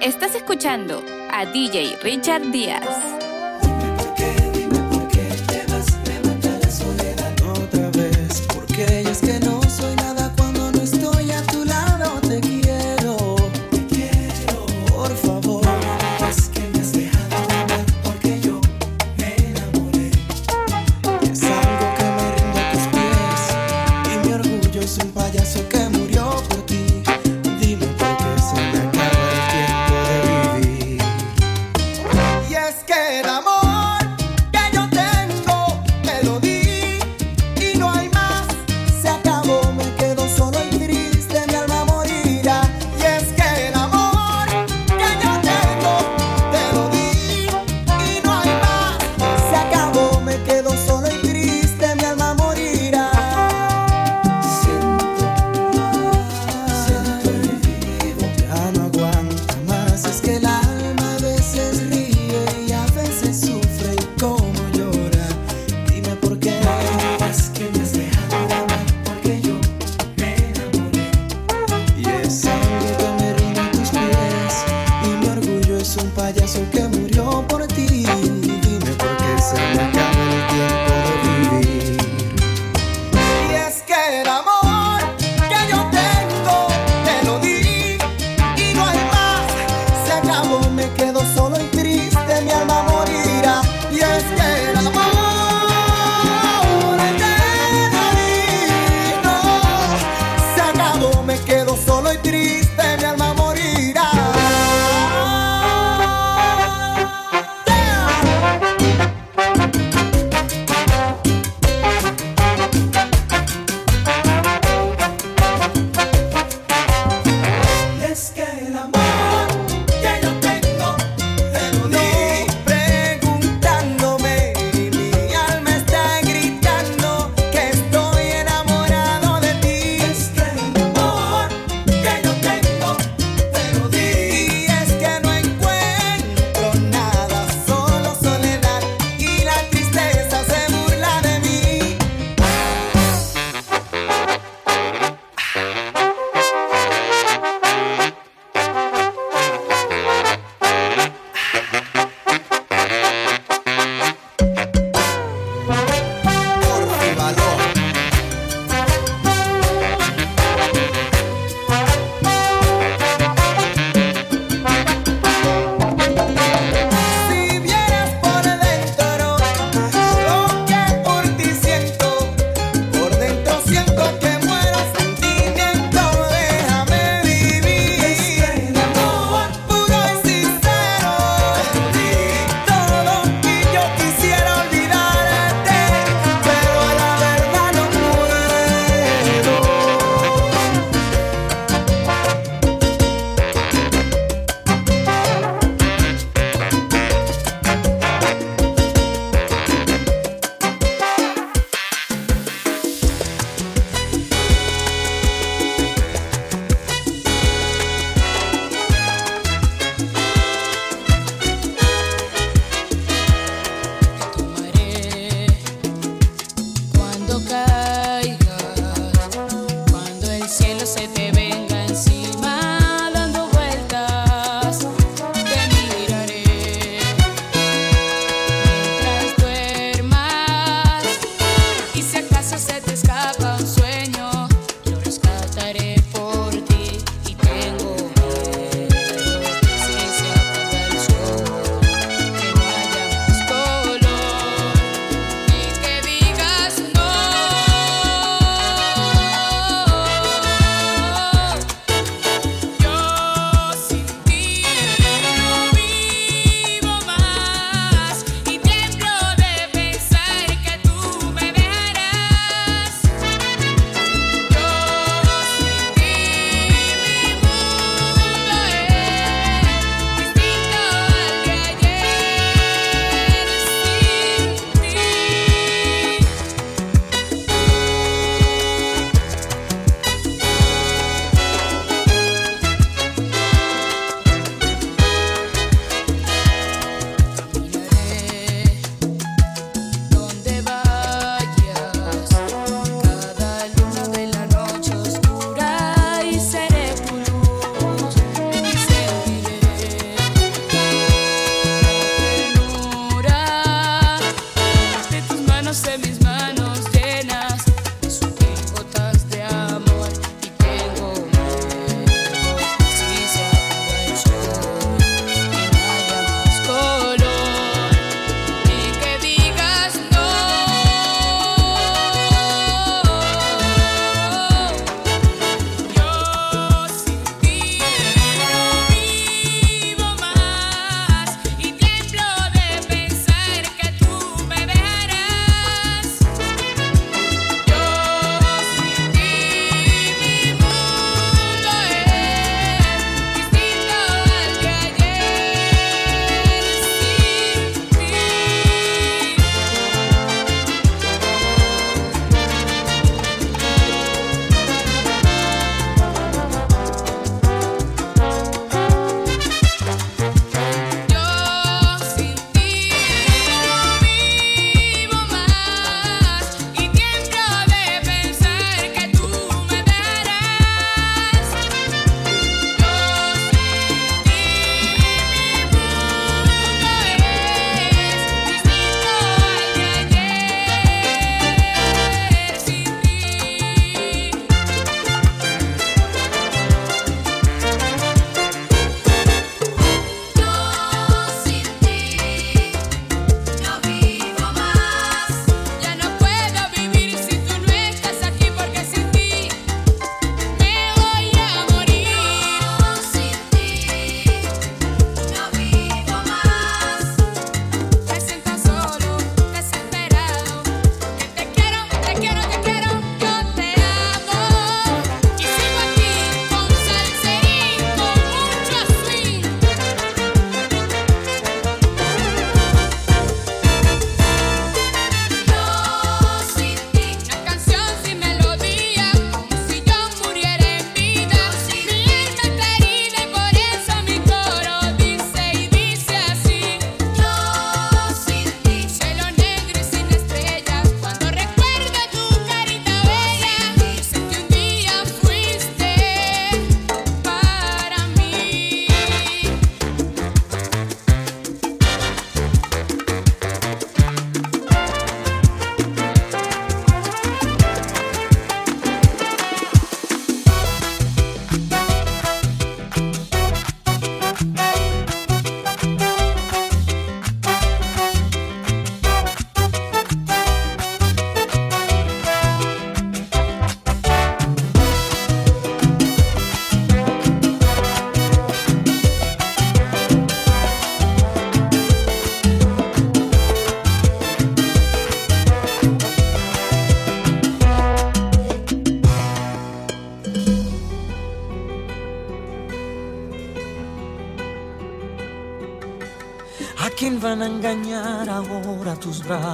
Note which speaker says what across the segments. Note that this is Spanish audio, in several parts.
Speaker 1: Estás escuchando a DJ Richard Díaz.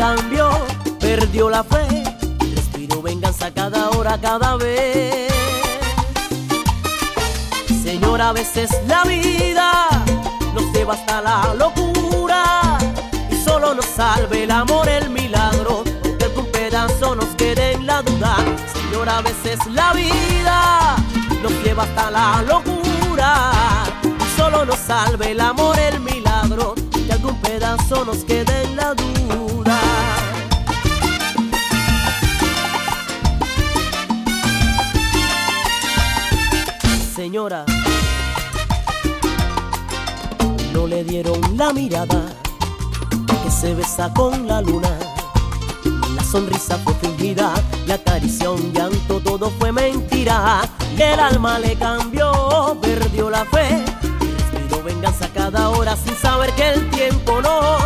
Speaker 2: Cambió,
Speaker 3: perdió la fe, respiró venganza cada hora, cada vez. Señora, a veces la vida nos lleva hasta la locura y solo nos salve el amor, el milagro, aunque algún pedazo nos quede en la duda. Señora, a veces la vida nos lleva hasta la locura y solo nos salve el amor, el milagro, que algún pedazo nos quede en la duda. Dieron la mirada que se besa con la luna. La sonrisa fue fingida, la caricia un llanto, todo fue mentira. Y el alma le cambió, perdió la fe. Respiró venganza cada hora sin saber que el tiempo no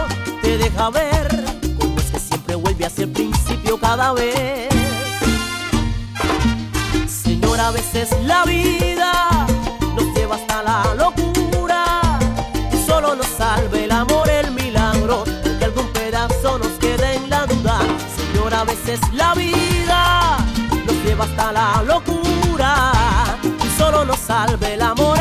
Speaker 3: te deja ver. Como es que siempre vuelve hacia el principio cada vez. Señora, a veces la vida nos lleva hasta la locura a veces la vida nos lleva hasta la locura y solo nos salve el amor,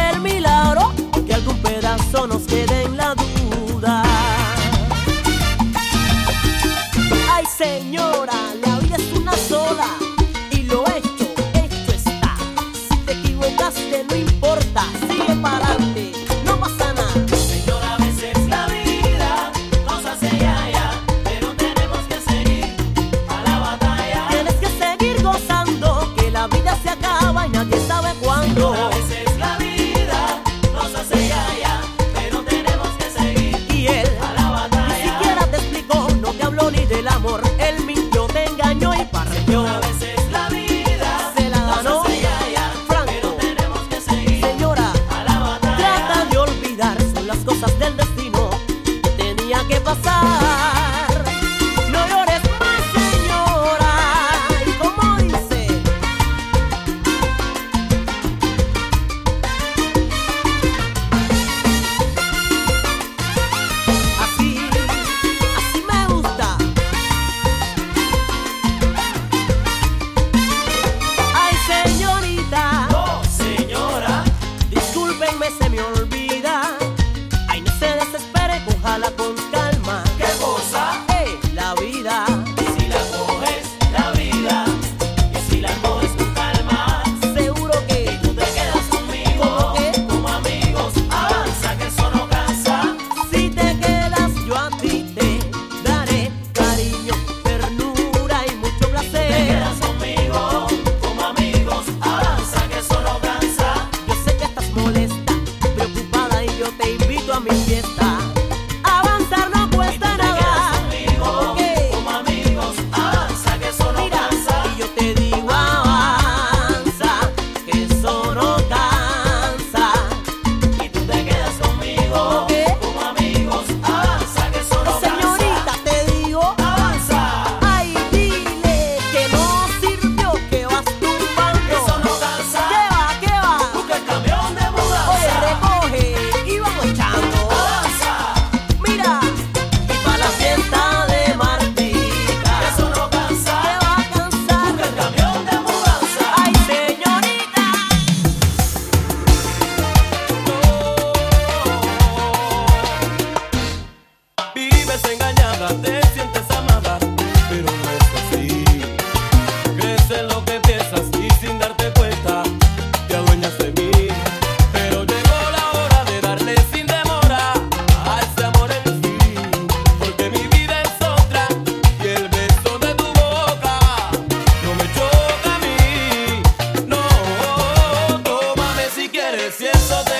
Speaker 3: esquecer só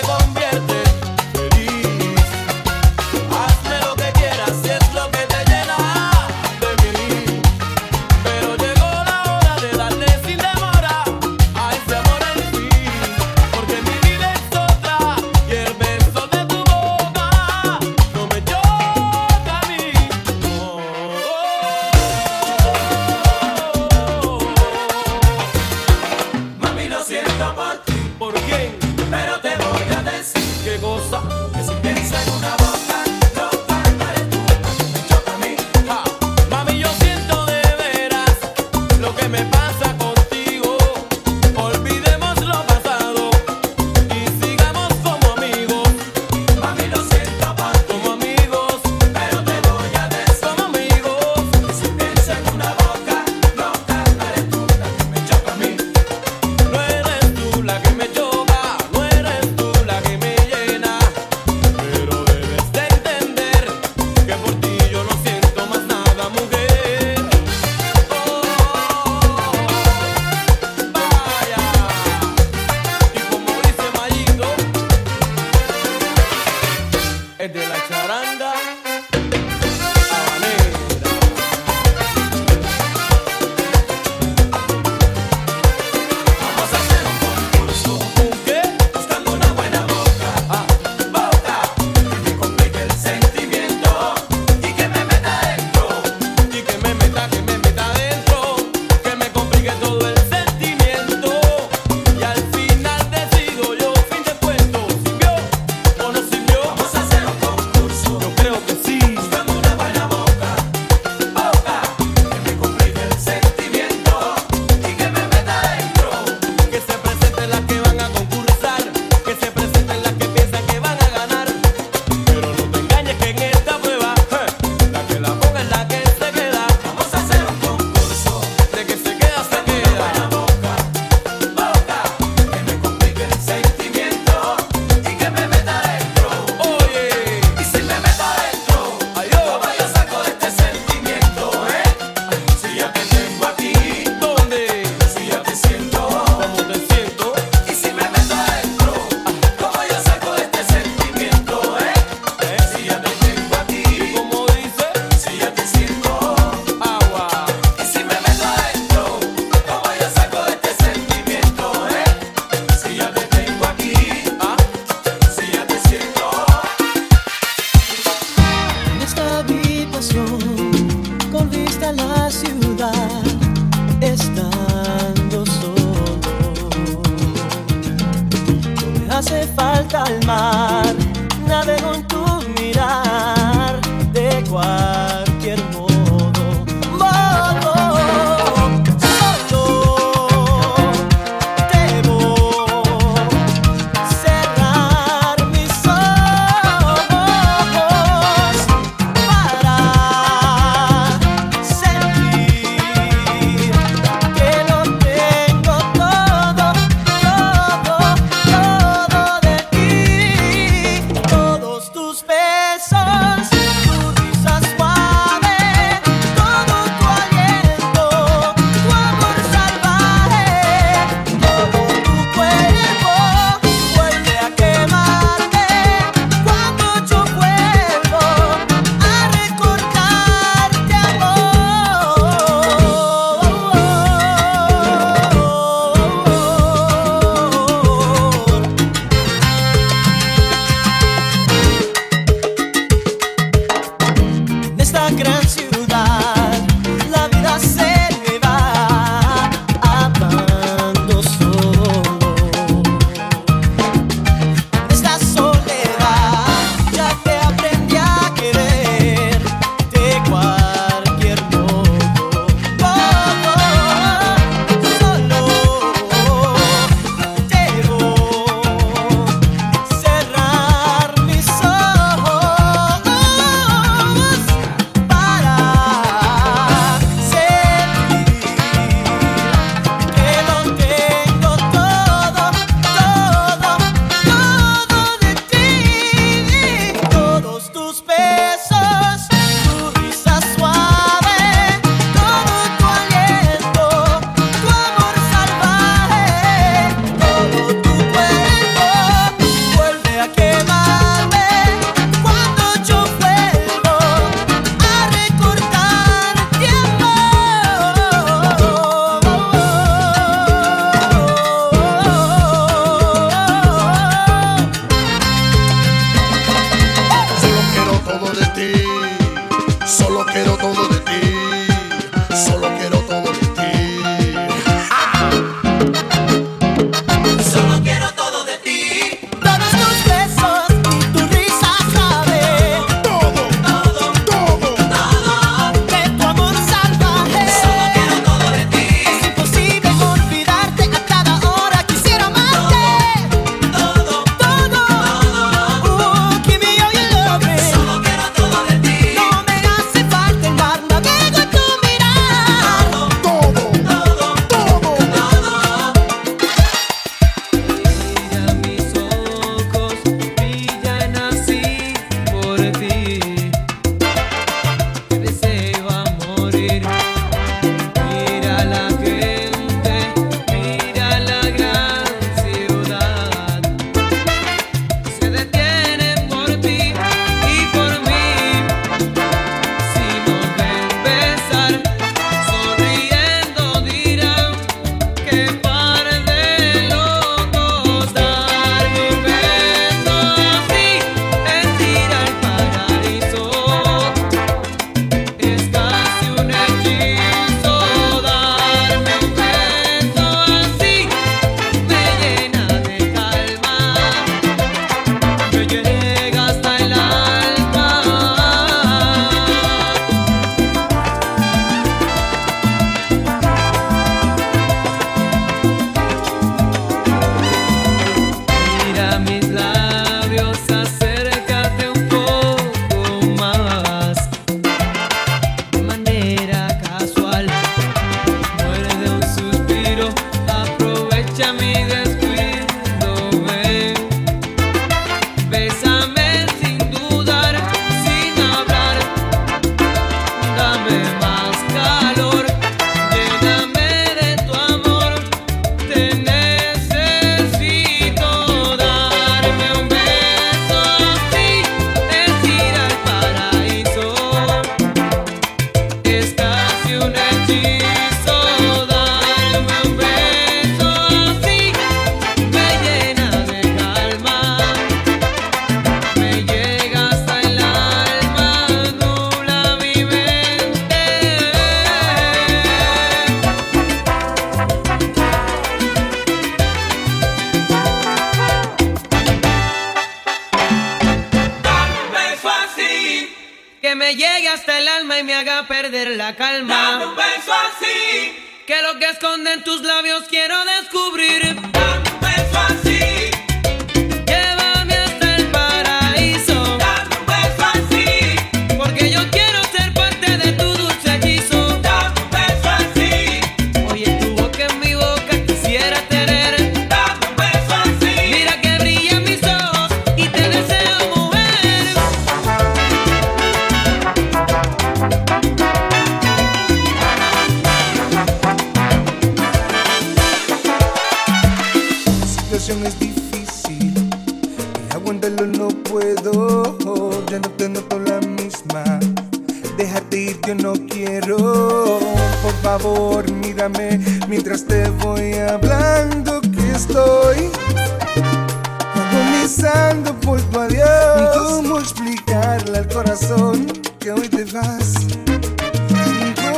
Speaker 3: que
Speaker 4: hoy te vas.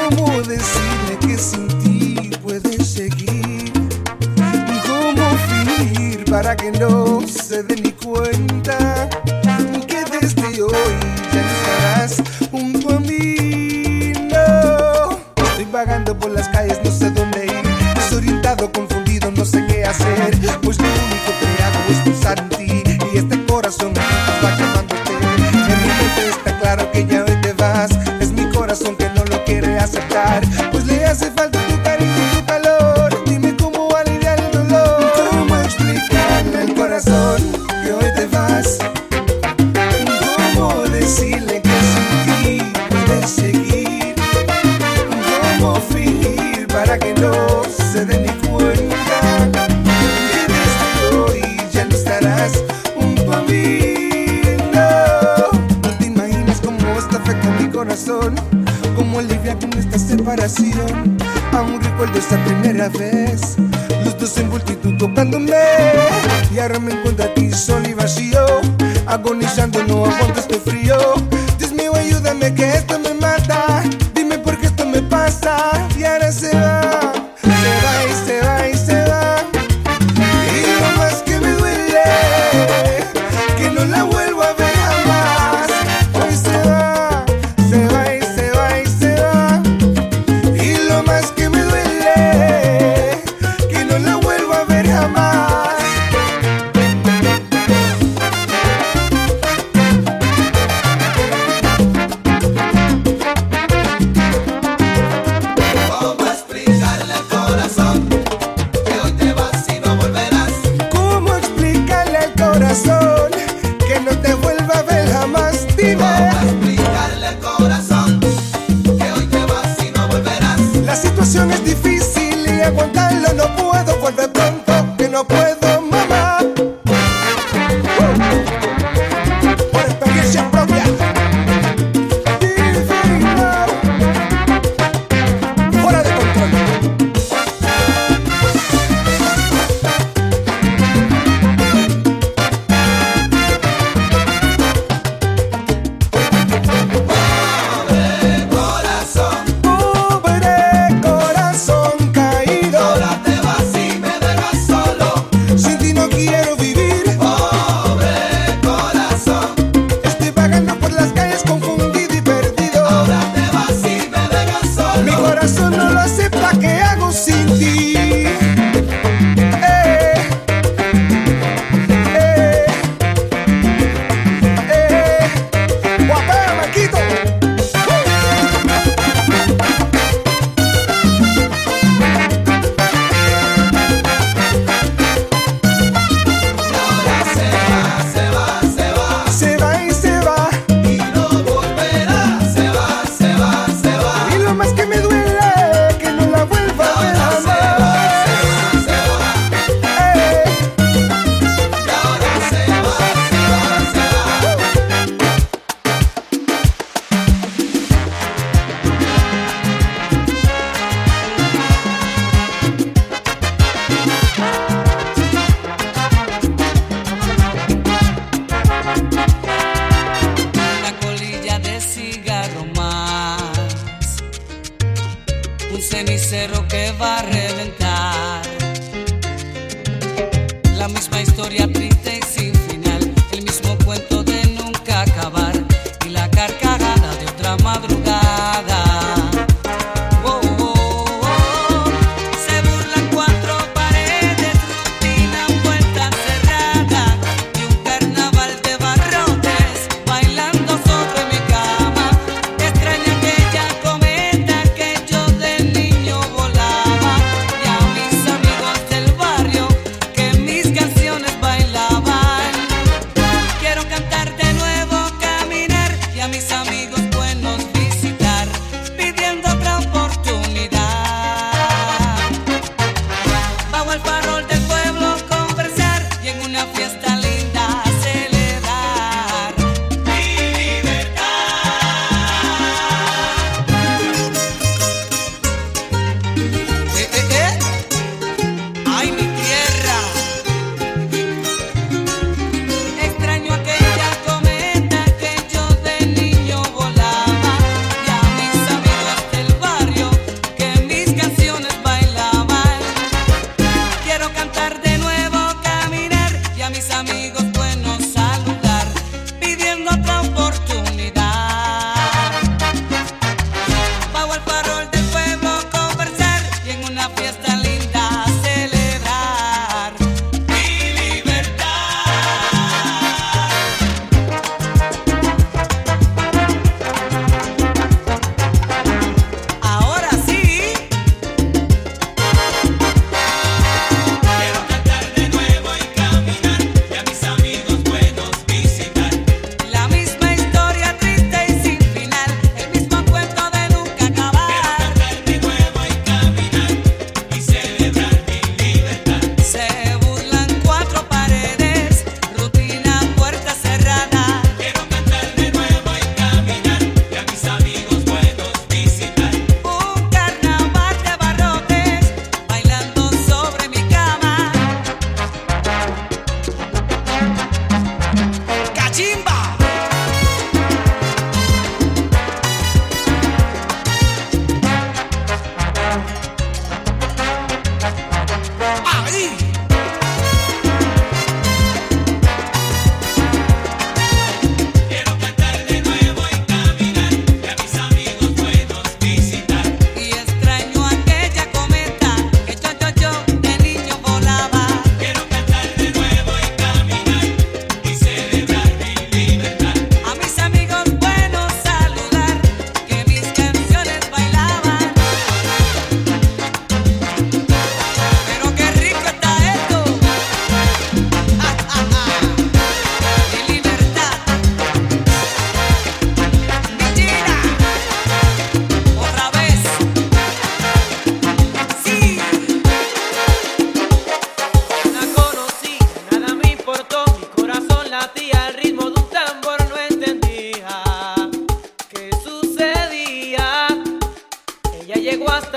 Speaker 4: ¿Cómo decirle que sin ti puedes seguir? ¿Cómo fingir para que no se dé mi cuenta?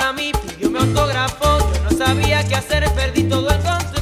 Speaker 4: para mí, pidió mi autógrafo, yo no sabía qué hacer, perdí todo el control.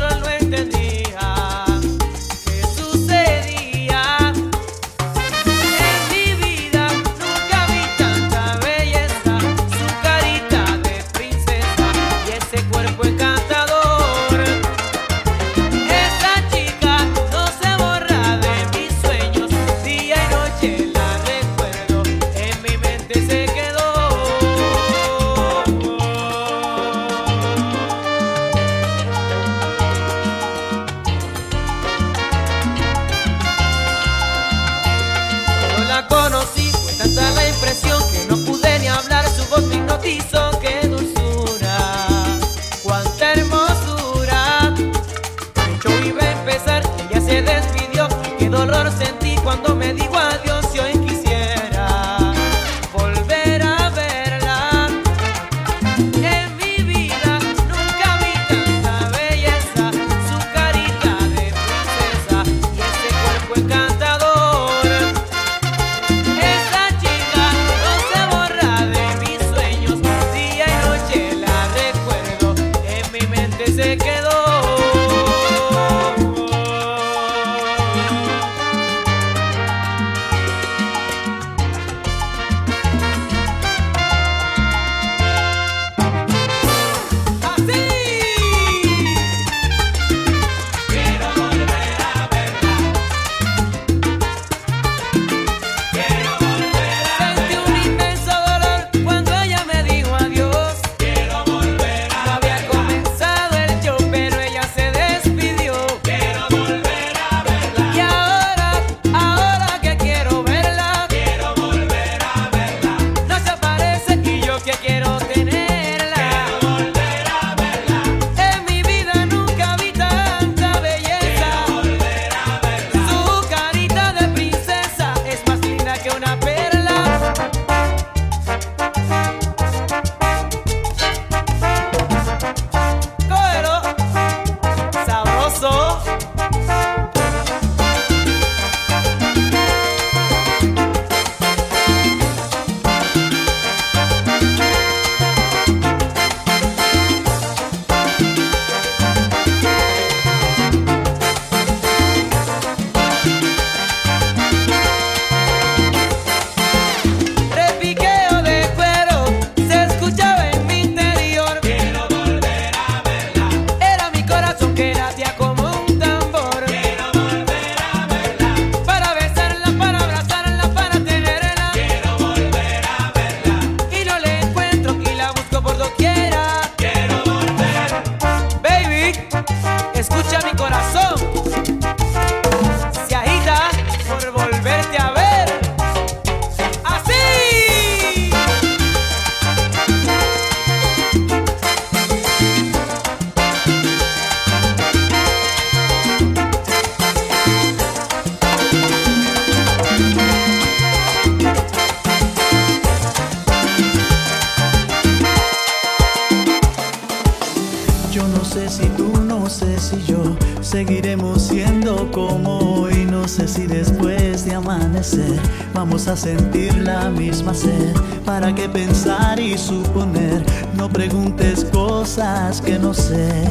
Speaker 4: seguiremos siendo como hoy. No sé si después de
Speaker 5: amanecer vamos a sentir la misma sed. ¿Para qué pensar y suponer? No preguntes cosas que no sé.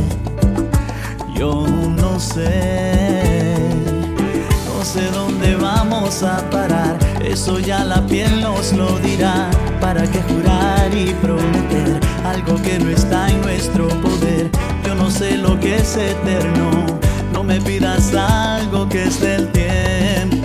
Speaker 5: Yo no sé. No sé dónde vamos a parar. Eso ya la piel nos lo dirá. ¿Para qué jurar y prometer algo que no está en nuestro poder? Yo no sé lo que es eterno me pidas algo que es del tiempo.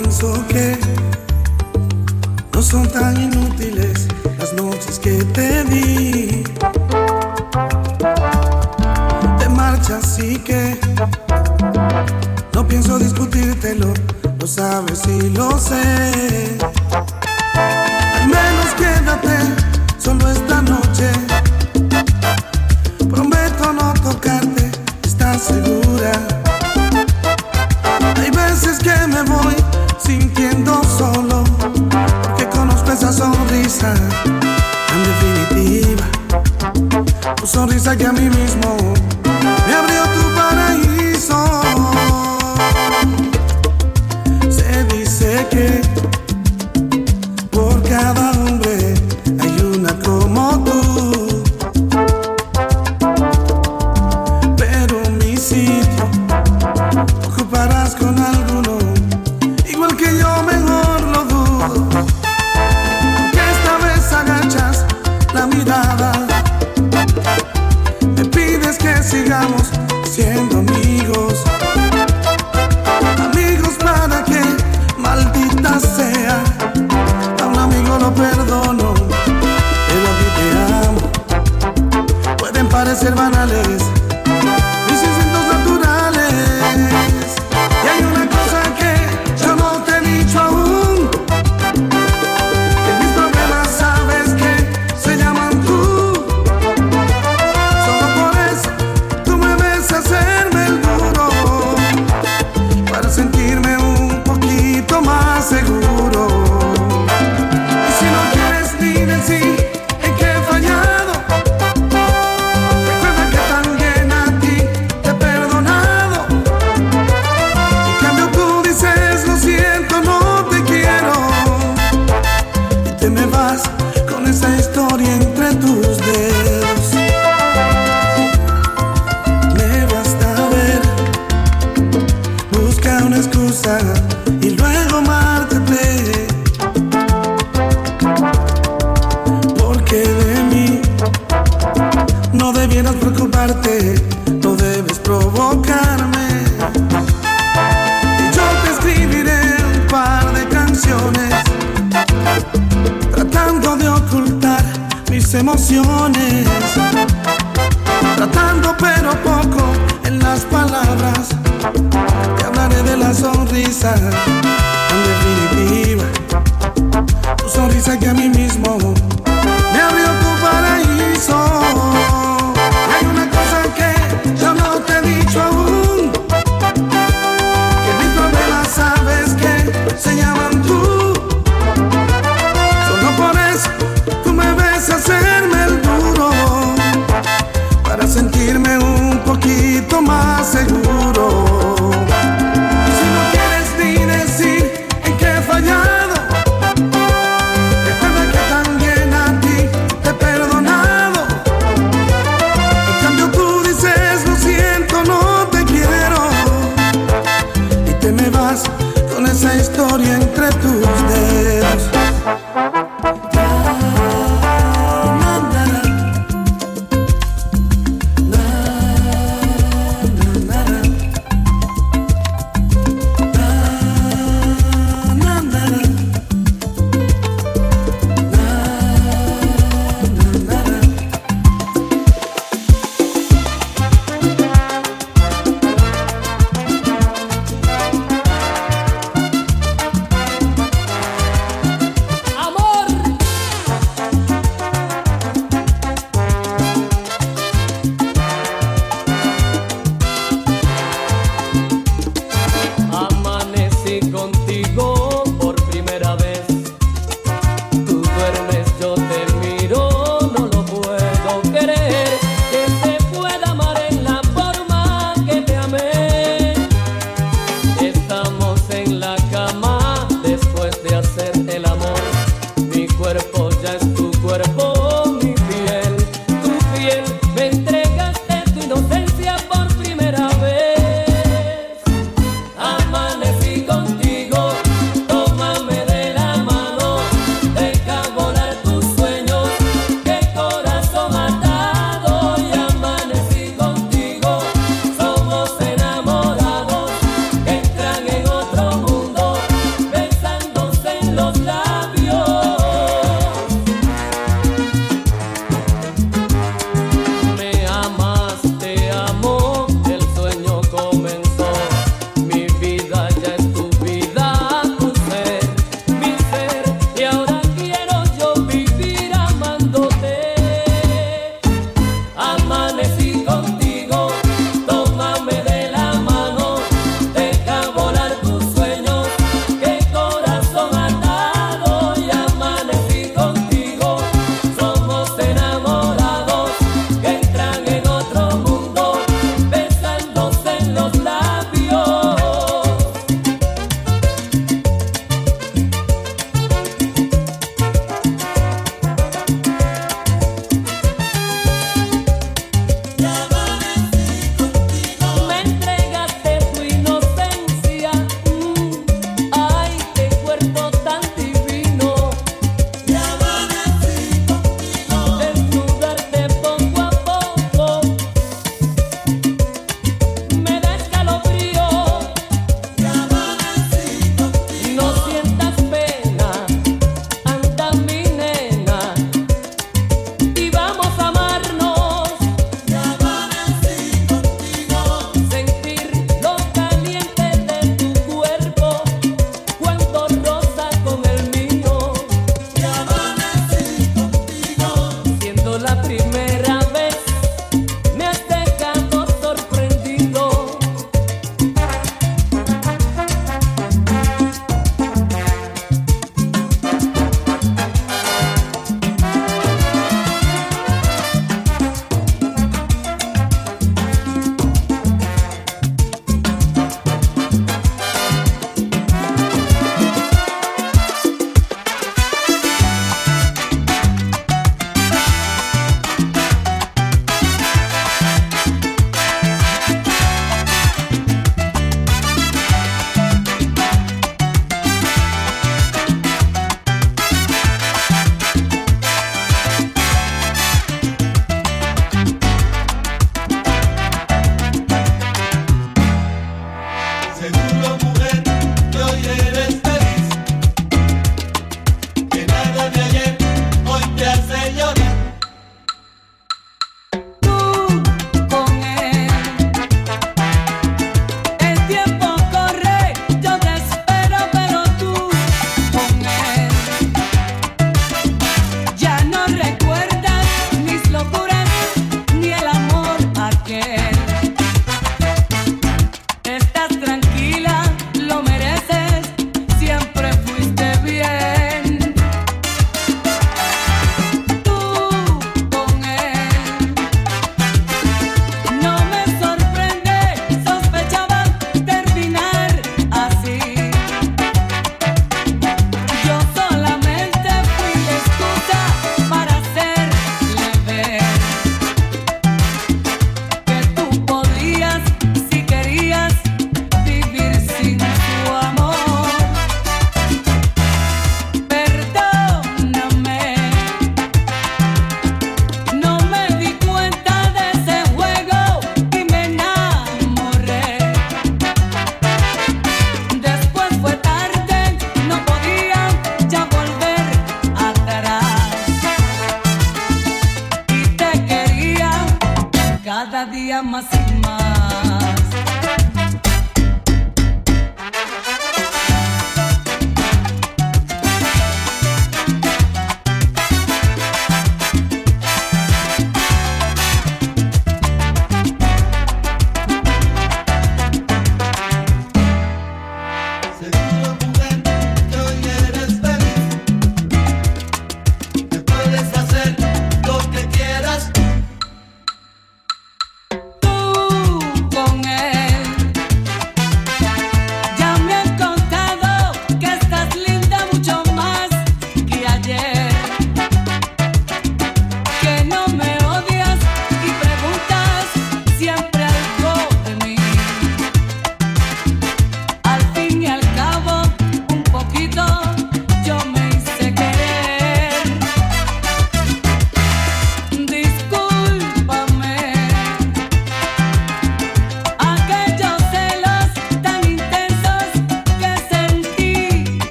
Speaker 6: pienso que no son tan inútiles las noches que te di. Te marchas, así que no pienso discutírtelo, lo sabes y lo sé. Al menos quédate.